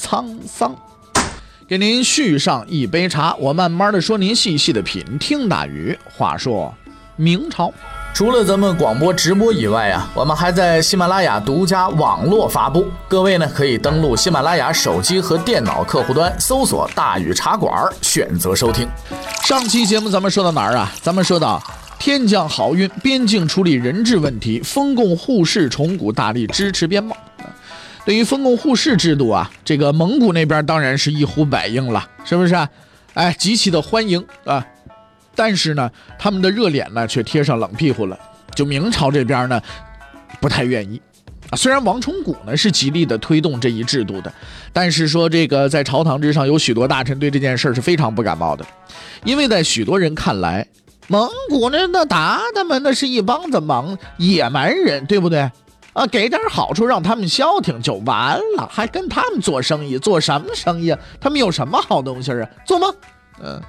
沧桑。给您续上一杯茶，我慢慢的说，您细细的品。听大禹话说，明朝除了咱们广播直播以外啊，我们还在喜马拉雅独家网络发布。各位呢，可以登录喜马拉雅手机和电脑客户端，搜索“大禹茶馆”，选择收听。上期节目咱们说到哪儿啊？咱们说到。天降好运，边境处理人质问题，封贡互市，重古大力支持边贸。对于封共互市制度啊，这个蒙古那边当然是一呼百应了，是不是？哎，极其的欢迎啊。但是呢，他们的热脸呢却贴上冷屁股了。就明朝这边呢，不太愿意。虽然王崇古呢是极力的推动这一制度的，但是说这个在朝堂之上有许多大臣对这件事是非常不感冒的，因为在许多人看来。蒙古那那鞑靼们那是一帮子莽野蛮人，对不对？啊，给点好处让他们消停就完了，还跟他们做生意，做什么生意啊？他们有什么好东西啊？做梦？嗯，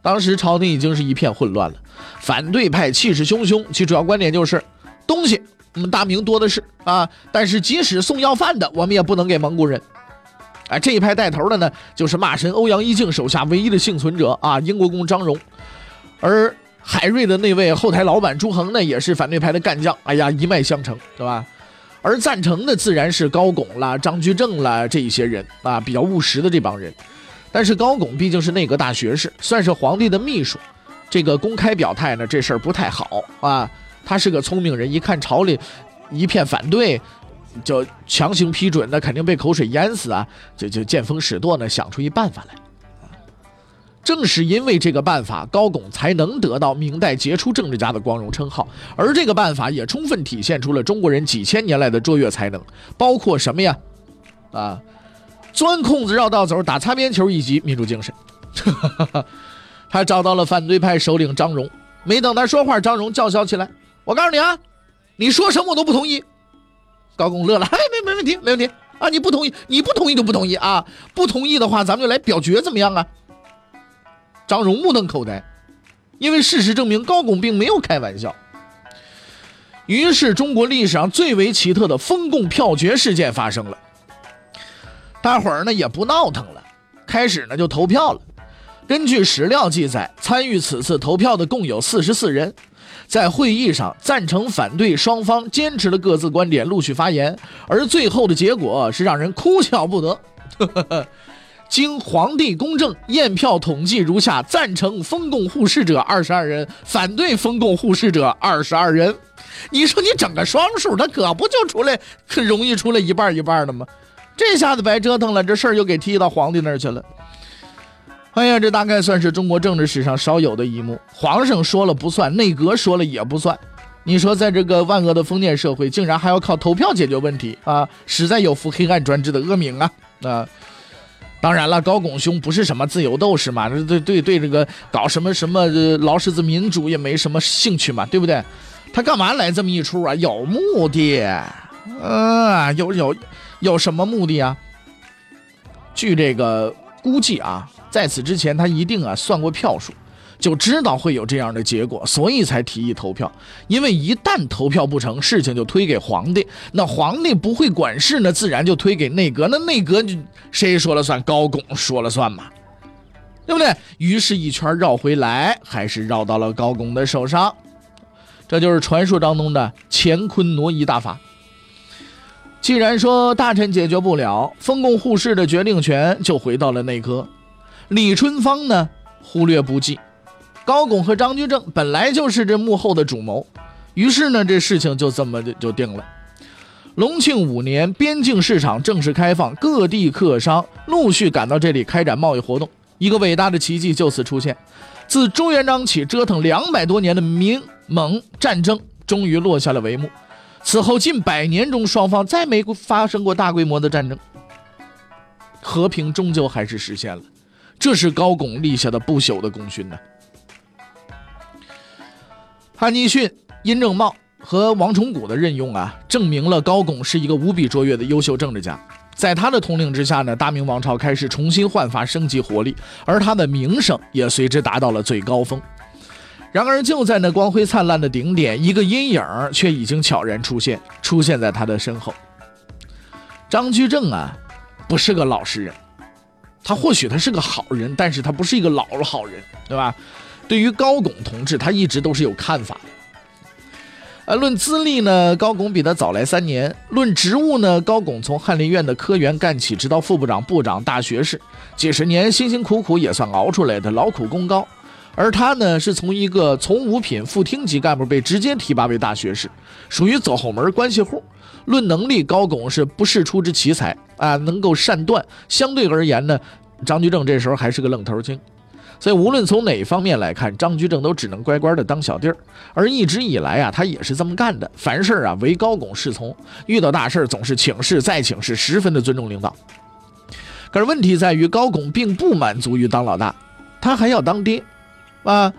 当时朝廷已经是一片混乱了，反对派气势汹汹，其主要观点就是东西我们大明多的是啊，但是即使送要饭的，我们也不能给蒙古人。哎，这一派带头的呢，就是骂神欧阳一靖手下唯一的幸存者啊，英国公张荣。而海瑞的那位后台老板朱恒呢，也是反对派的干将。哎呀，一脉相承，对吧？而赞成的自然是高拱啦、张居正啦这一些人啊，比较务实的这帮人。但是高拱毕竟是内阁大学士，算是皇帝的秘书，这个公开表态呢，这事儿不太好啊。他是个聪明人，一看朝里一片反对，就强行批准，那肯定被口水淹死啊！就就见风使舵呢，想出一办法来。正是因为这个办法，高拱才能得到明代杰出政治家的光荣称号。而这个办法也充分体现出了中国人几千年来的卓越才能，包括什么呀？啊，钻空子、绕道走、打擦边球以及民主精神。他找到了反对派首领张荣，没等他说话，张荣叫嚣起来：“我告诉你啊，你说什么我都不同意。”高拱乐了：“哎，没没问题，没问题啊！你不同意，你不同意就不同意啊！不同意的话，咱们就来表决，怎么样啊？”张荣目瞪口呆，因为事实证明高拱并没有开玩笑。于是，中国历史上最为奇特的封贡票决事件发生了。大伙儿呢也不闹腾了，开始呢就投票了。根据史料记载，参与此次投票的共有四十四人。在会议上，赞成、反对双方坚持了各自观点，陆续发言。而最后的结果是让人哭笑不得。经皇帝公证，验票统计如下：赞成封贡互市者二十二人，反对封贡互市者二十二人。你说你整个双数，他可不就出来可 容易出来一半一半的吗？这下子白折腾了，这事儿又给踢到皇帝那儿去了。哎呀，这大概算是中国政治史上少有的一幕：皇上说了不算，内阁说了也不算。你说，在这个万恶的封建社会，竟然还要靠投票解决问题啊，实在有负黑暗专制的恶名啊！啊！当然了，高拱兄不是什么自由斗士嘛，对对对，这个搞什么什么劳什子民主也没什么兴趣嘛，对不对？他干嘛来这么一出啊？有目的，啊，有有有什么目的啊？据这个估计啊，在此之前他一定啊算过票数。就知道会有这样的结果，所以才提议投票。因为一旦投票不成，事情就推给皇帝，那皇帝不会管事，那自然就推给内阁，那内阁就谁说了算？高拱说了算嘛，对不对？于是，一圈绕回来，还是绕到了高拱的手上。这就是传说当中的乾坤挪移大法。既然说大臣解决不了，封贡互市的决定权就回到了内阁。李春芳呢，忽略不计。高拱和张居正本来就是这幕后的主谋，于是呢，这事情就这么就就定了。隆庆五年，边境市场正式开放，各地客商陆续赶到这里开展贸易活动，一个伟大的奇迹就此出现。自朱元璋起折腾两百多年的明蒙战争终于落下了帷幕。此后近百年中，双方再没发生过大规模的战争。和平终究还是实现了。这是高拱立下的不朽的功勋呢。汉尼逊、殷正茂和王崇古的任用啊，证明了高拱是一个无比卓越的优秀政治家。在他的统领之下呢，大明王朝开始重新焕发生机活力，而他的名声也随之达到了最高峰。然而，就在那光辉灿烂的顶点，一个阴影却已经悄然出现，出现在他的身后。张居正啊，不是个老实人，他或许他是个好人，但是他不是一个老好人，对吧？对于高拱同志，他一直都是有看法的。呃，论资历呢，高拱比他早来三年；论职务呢，高拱从翰林院的科员干起，直到副部长、部长、大学士，几十年辛辛苦苦也算熬出来的，劳苦功高。而他呢，是从一个从五品副厅级干部被直接提拔为大学士，属于走后门关系户。论能力，高拱是不世出之奇才啊，能够善断。相对而言呢，张居正这时候还是个愣头青。所以，无论从哪方面来看，张居正都只能乖乖的当小弟儿。而一直以来啊，他也是这么干的，凡事啊唯高拱是从，遇到大事总是请示再请示，十分的尊重领导。可是问题在于，高拱并不满足于当老大，他还要当爹，啊，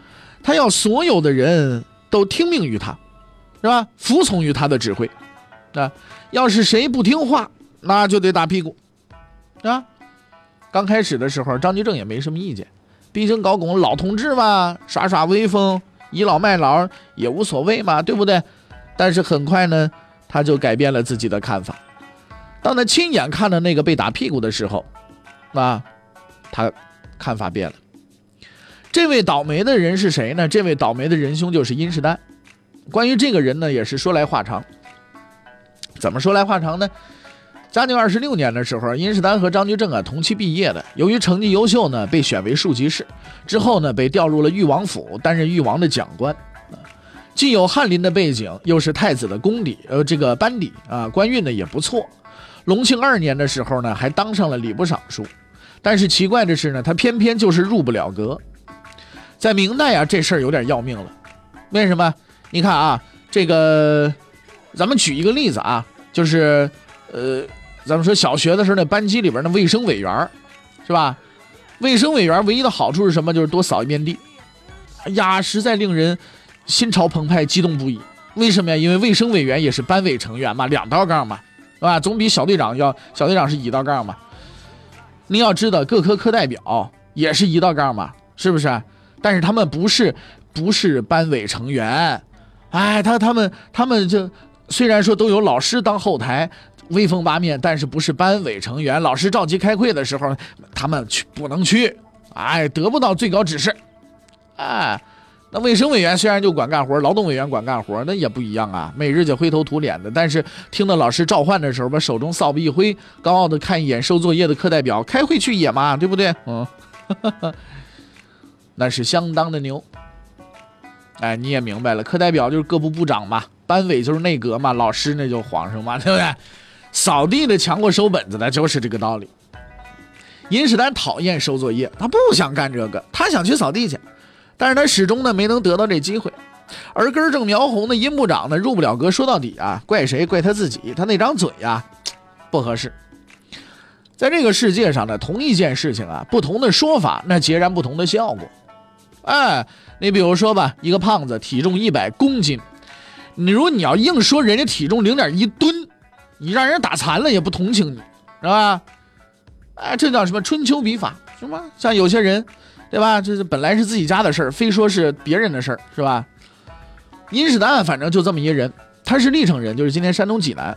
他要所有的人都听命于他，是吧？服从于他的指挥，啊，要是谁不听话，那就得打屁股，啊。刚开始的时候，张居正也没什么意见。毕竟高拱老同志嘛，耍耍威风，倚老卖老也无所谓嘛，对不对？但是很快呢，他就改变了自己的看法。当他亲眼看到那个被打屁股的时候，啊，他看法变了。这位倒霉的人是谁呢？这位倒霉的仁兄就是殷世丹。关于这个人呢，也是说来话长。怎么说来话长呢？嘉靖二十六年的时候，殷世丹和张居正啊同期毕业的。由于成绩优秀呢，被选为庶吉士，之后呢被调入了裕王府，担任裕王的讲官。既有翰林的背景，又是太子的功底，呃，这个班底啊，官运呢也不错。隆庆二年的时候呢，还当上了礼部尚书。但是奇怪的是呢，他偏偏就是入不了阁。在明代啊，这事儿有点要命了。为什么？你看啊，这个，咱们举一个例子啊，就是，呃。咱们说小学的时候，那班级里边那卫生委员，是吧？卫生委员唯一的好处是什么？就是多扫一遍地。哎呀，实在令人心潮澎湃、激动不已。为什么呀？因为卫生委员也是班委成员嘛，两道杠嘛，是吧？总比小队长要，小队长是一道杠嘛。您要知道，各科课代表也是一道杠嘛，是不是？但是他们不是不是班委成员。哎，他他们他们就虽然说都有老师当后台。威风八面，但是不是班委成员。老师召集开会的时候，他们去不能去，哎，得不到最高指示。哎，那卫生委员虽然就管干活，劳动委员管干活，那也不一样啊，每日就灰头土脸的。但是听到老师召唤的时候，把手中扫把一挥，高傲的看一眼收作业的课代表，开会去也嘛，对不对？嗯，那是相当的牛。哎，你也明白了，课代表就是各部部长嘛，班委就是内阁嘛，老师那就皇上嘛，对不对？扫地的强过收本子的，就是这个道理。殷世丹讨厌收作业，他不想干这个，他想去扫地去，但是他始终呢没能得到这机会。而根正苗红的殷部长呢入不了阁，说到底啊，怪谁？怪他自己，他那张嘴呀不合适。在这个世界上呢，同一件事情啊，不同的说法，那截然不同的效果。哎，你比如说吧，一个胖子体重一百公斤，你如果你要硬说人家体重零点一吨。你让人打残了也不同情你，是吧？哎，这叫什么春秋笔法，是吗？像有些人，对吧？这是本来是自己家的事儿，非说是别人的事儿，是吧？殷世丹反正就这么一人，他是历城人，就是今天山东济南，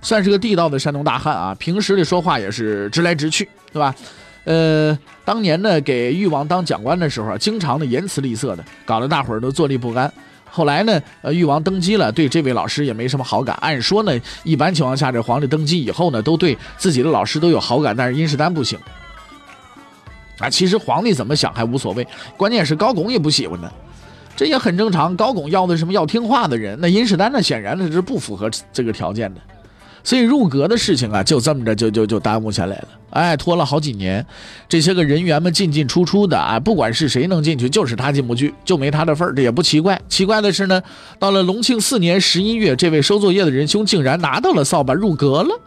算是个地道的山东大汉啊。平时里说话也是直来直去，对吧？呃，当年呢给誉王当讲官的时候，经常的言辞吝啬的，搞得大伙儿都坐立不安。后来呢，呃，誉王登基了，对这位老师也没什么好感。按说呢，一般情况下，这皇帝登基以后呢，都对自己的老师都有好感，但是殷世丹不行。啊，其实皇帝怎么想还无所谓，关键是高拱也不喜欢他，这也很正常。高拱要的什么要听话的人，那殷世丹呢，显然呢是不符合这个条件的。所以入阁的事情啊，就这么着就就就耽误下来了，哎，拖了好几年。这些个人员们进进出出的啊，不管是谁能进去，就是他进不去，就没他的份儿，这也不奇怪。奇怪的是呢，到了隆庆四年十一月，这位收作业的仁兄竟然拿到了扫把入阁了。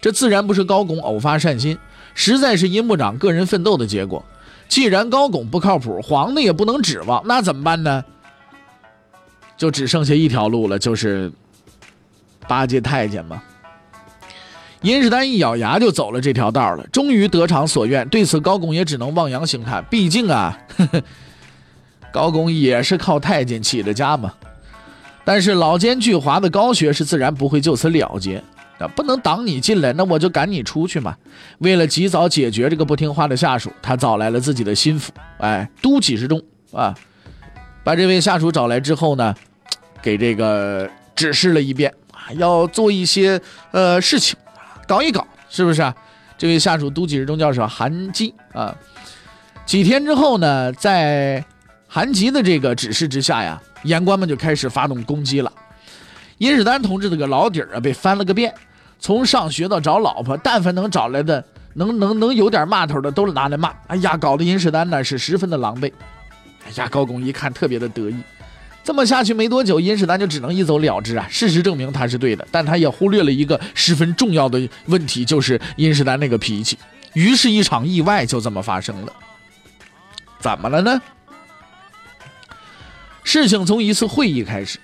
这自然不是高拱偶发善心，实在是殷部长个人奋斗的结果。既然高拱不靠谱，皇帝也不能指望，那怎么办呢？就只剩下一条路了，就是巴结太监嘛。殷世丹一咬牙就走了这条道了，终于得偿所愿。对此，高拱也只能望洋兴叹，毕竟啊，呵 呵高拱也是靠太监起的家嘛。但是老奸巨猾的高学士自然不会就此了结，啊，不能挡你进来，那我就赶你出去嘛。为了及早解决这个不听话的下属，他找来了自己的心腹，哎，都给事中啊，把这位下属找来之后呢，给这个指示了一遍，要做一些呃事情。搞一搞，是不是啊？这位下属都给日中叫什么？韩吉啊。几天之后呢，在韩吉的这个指示之下呀，言官们就开始发动攻击了。殷世丹同志这个老底儿啊，被翻了个遍，从上学到找老婆，但凡能找来的，能能能有点骂头的，都拿来骂。哎呀，搞得殷世丹呢是十分的狼狈。哎呀，高拱一看特别的得意。这么下去没多久，殷世丹就只能一走了之啊！事实证明他是对的，但他也忽略了一个十分重要的问题，就是殷世丹那个脾气。于是，一场意外就这么发生了。怎么了呢？事情从一次会议开始。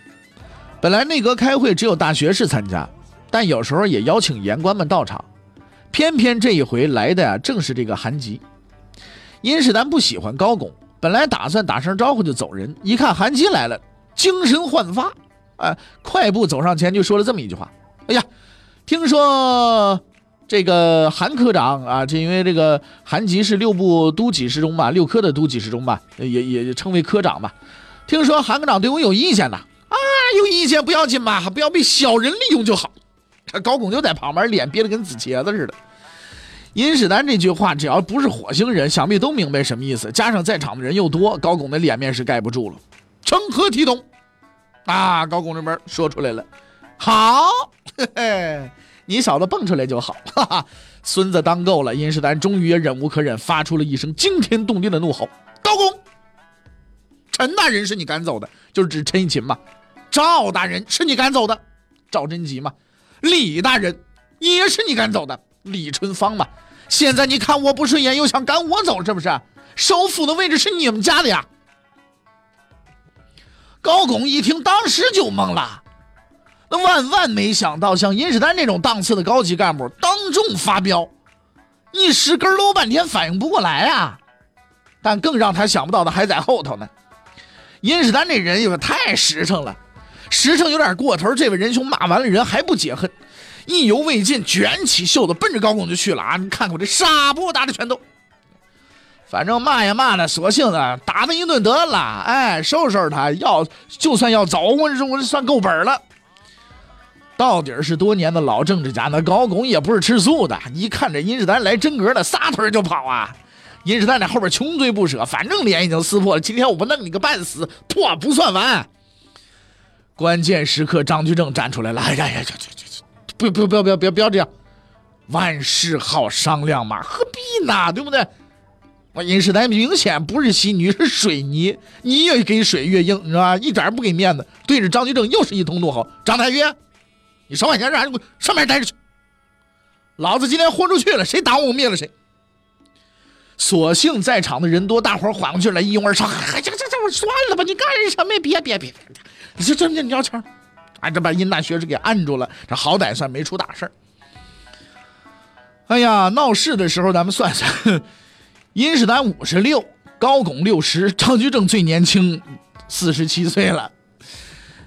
本来内阁开会只有大学士参加，但有时候也邀请言官们到场。偏偏这一回来的呀，正是这个韩吉。殷世丹不喜欢高拱，本来打算打声招呼就走人，一看韩吉来了。精神焕发，哎，快步走上前就说了这么一句话：“哎呀，听说这个韩科长啊，这因为这个韩吉是六部都给事中吧，六科的都给事中吧，也也称为科长吧。听说韩科长对我有意见呐，啊，有意见不要紧嘛，不要被小人利用就好。”高拱就在旁边，脸憋得跟紫茄子似的。殷世丹这句话，只要不是火星人，想必都明白什么意思。加上在场的人又多，高拱的脸面是盖不住了。成何体统？啊！高拱这边说出来了，好，嘿嘿，你小子蹦出来就好，哈哈！孙子当够了，殷世丹终于也忍无可忍，发出了一声惊天动地的怒吼：“高拱，陈大人是你赶走的，就是指陈义琴嘛；赵大人是你赶走的，赵贞吉嘛；李大人也是你赶走的，李春芳嘛。现在你看我不顺眼，又想赶我走，是不是？首府的位置是你们家的呀！”高拱一听，当时就懵了。那万万没想到，像殷世丹这种档次的高级干部当众发飙，一时根搂半天反应不过来啊！但更让他想不到的还在后头呢。殷世丹这人也太实诚了，实诚有点过头。这位仁兄骂完了人还不解恨，意犹未尽，卷起袖子奔着高拱就去了啊！你看看我这杀不打的拳头。反正骂也骂了，索性呢打他一顿得了，哎，收拾收拾他，要就算要走，我这我这算够本了。到底是多年的老政治家，那高拱也不是吃素的。一看这殷世丹来真格的，撒腿就跑啊！殷世丹在后边穷追不舍，反正脸已经撕破了。今天我不弄你个半死，破不算完。关键时刻，张居正站出来了，哎呀呀，这这这，不不不要不要不要不要这样，万事好商量嘛，何必呢？对不对？我殷世丹明显不是稀泥，是水泥，你越给水越硬，是吧？一点不给面子，对着张居正又是一通怒吼：“张太岳，你少管闲事，你给我上面待着去！老子今天豁出去了，谁打我，我灭了谁！”所幸在场的人多，大伙缓过劲来，一拥而上：“哎，这这这，我算了吧，你干什么？别别别别，你这这你要枪！哎，这把殷大学士给按住了，这好歹算没出大事儿哎呀，闹事的时候咱们算算。殷世丹五十六，高拱六十，张居正最年轻，四十七岁了。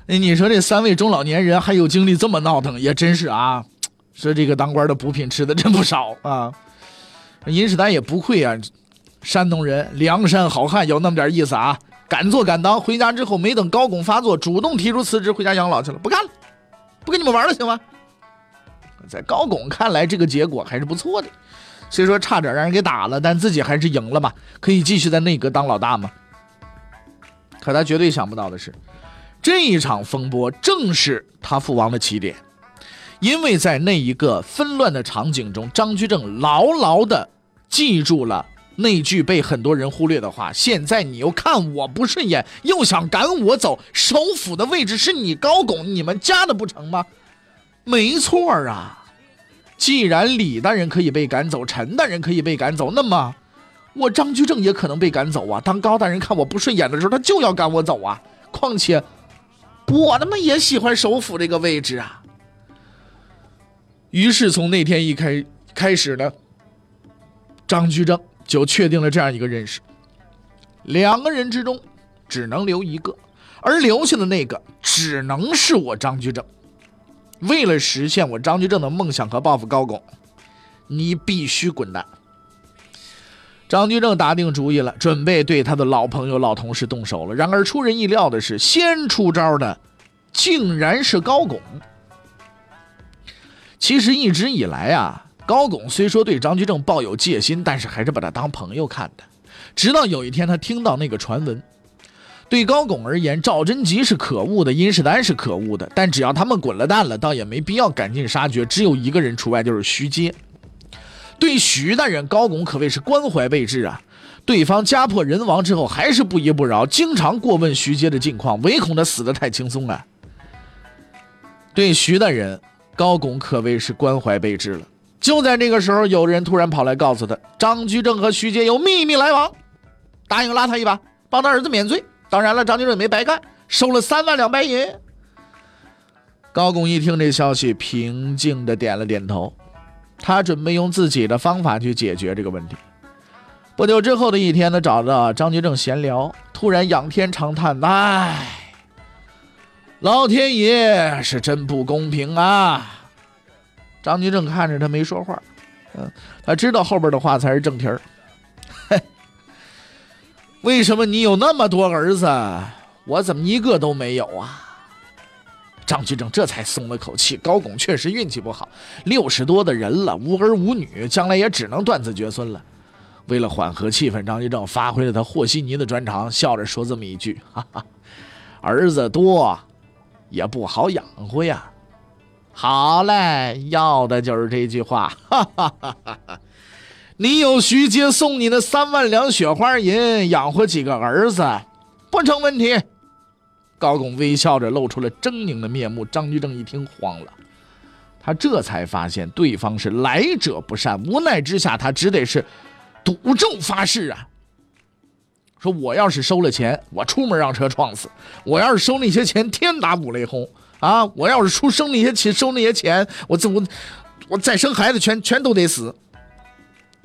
哎，你说这三位中老年人还有精力这么闹腾，也真是啊。说这个当官的补品吃的真不少啊。殷世丹也不愧啊，山东人，梁山好汉，有那么点意思啊。敢做敢当，回家之后没等高拱发作，主动提出辞职，回家养老去了，不干了，不跟你们玩了，行吗？在高拱看来，这个结果还是不错的。虽说差点让人给打了，但自己还是赢了嘛，可以继续在内阁当老大嘛。可他绝对想不到的是，这一场风波正是他父王的起点，因为在那一个纷乱的场景中，张居正牢牢的记住了那句被很多人忽略的话：现在你又看我不顺眼，又想赶我走，首府的位置是你高拱你们家的不成吗？没错啊。既然李大人可以被赶走，陈大人可以被赶走，那么我张居正也可能被赶走啊！当高大人看我不顺眼的时候，他就要赶我走啊！况且我他妈也喜欢首辅这个位置啊！于是从那天一开开始呢，张居正就确定了这样一个认识：两个人之中只能留一个，而留下的那个只能是我张居正。为了实现我张居正的梦想和报复高拱，你必须滚蛋。张居正打定主意了，准备对他的老朋友、老同事动手了。然而出人意料的是，先出招的竟然是高拱。其实一直以来啊，高拱虽说对张居正抱有戒心，但是还是把他当朋友看的。直到有一天，他听到那个传闻。对高拱而言，赵贞吉是可恶的，殷世丹是可恶的，但只要他们滚了蛋了，倒也没必要赶尽杀绝。只有一个人除外，就是徐阶。对徐大人，高拱可谓是关怀备至啊。对方家破人亡之后，还是不依不饶，经常过问徐阶的近况，唯恐他死得太轻松啊。对徐大人，高拱可谓是关怀备至了。就在这个时候，有人突然跑来告诉他，张居正和徐阶有秘密来往，答应拉他一把，帮他儿子免罪。当然了，张居正也没白干，收了三万两白银。高拱一听这消息，平静的点了点头，他准备用自己的方法去解决这个问题。不久之后的一天，他找到张居正闲聊，突然仰天长叹：“唉，老天爷是真不公平啊！”张居正看着他没说话，嗯，他知道后边的话才是正题儿。为什么你有那么多儿子，我怎么一个都没有啊？张居正这才松了口气。高拱确实运气不好，六十多的人了，无儿无女，将来也只能断子绝孙了。为了缓和气氛，张居正发挥了他和稀泥的专长，笑着说这么一句：“哈哈，儿子多也不好养活呀。”好嘞，要的就是这句话。哈哈哈哈哈。你有徐阶送你的三万两雪花银，养活几个儿子，不成问题。高拱微笑着露出了狰狞的面目。张居正一听慌了，他这才发现对方是来者不善，无奈之下，他只得是赌咒发誓啊，说我要是收了钱，我出门让车撞死；我要是收那些钱，天打五雷轰啊！我要是出生那些钱，收那些钱，我怎我我再生孩子，全全都得死。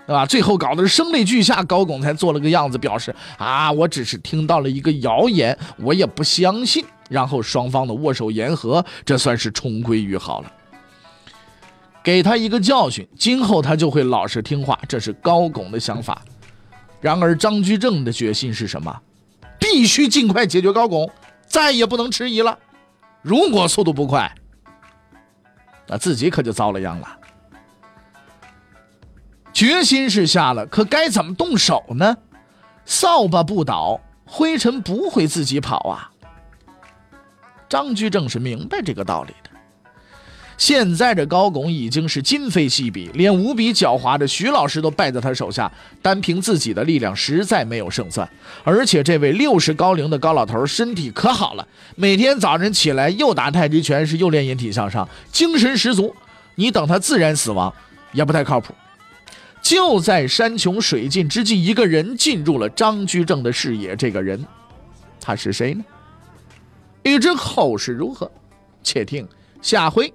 对吧？最后搞得声泪俱下，高拱才做了个样子，表示啊，我只是听到了一个谣言，我也不相信。然后双方的握手言和，这算是重归于好了。给他一个教训，今后他就会老实听话，这是高拱的想法。然而张居正的决心是什么？必须尽快解决高拱，再也不能迟疑了。如果速度不快，那自己可就遭了殃了。决心是下了，可该怎么动手呢？扫把不倒，灰尘不会自己跑啊。张居正是明白这个道理的。现在这高拱已经是今非昔比，连无比狡猾的徐老师都败在他手下，单凭自己的力量实在没有胜算。而且这位六十高龄的高老头身体可好了，每天早晨起来又打太极拳，是又练引体向上，精神十足。你等他自然死亡，也不太靠谱。就在山穷水尽之际，一个人进入了张居正的视野。这个人，他是谁呢？欲知后事如何，且听下回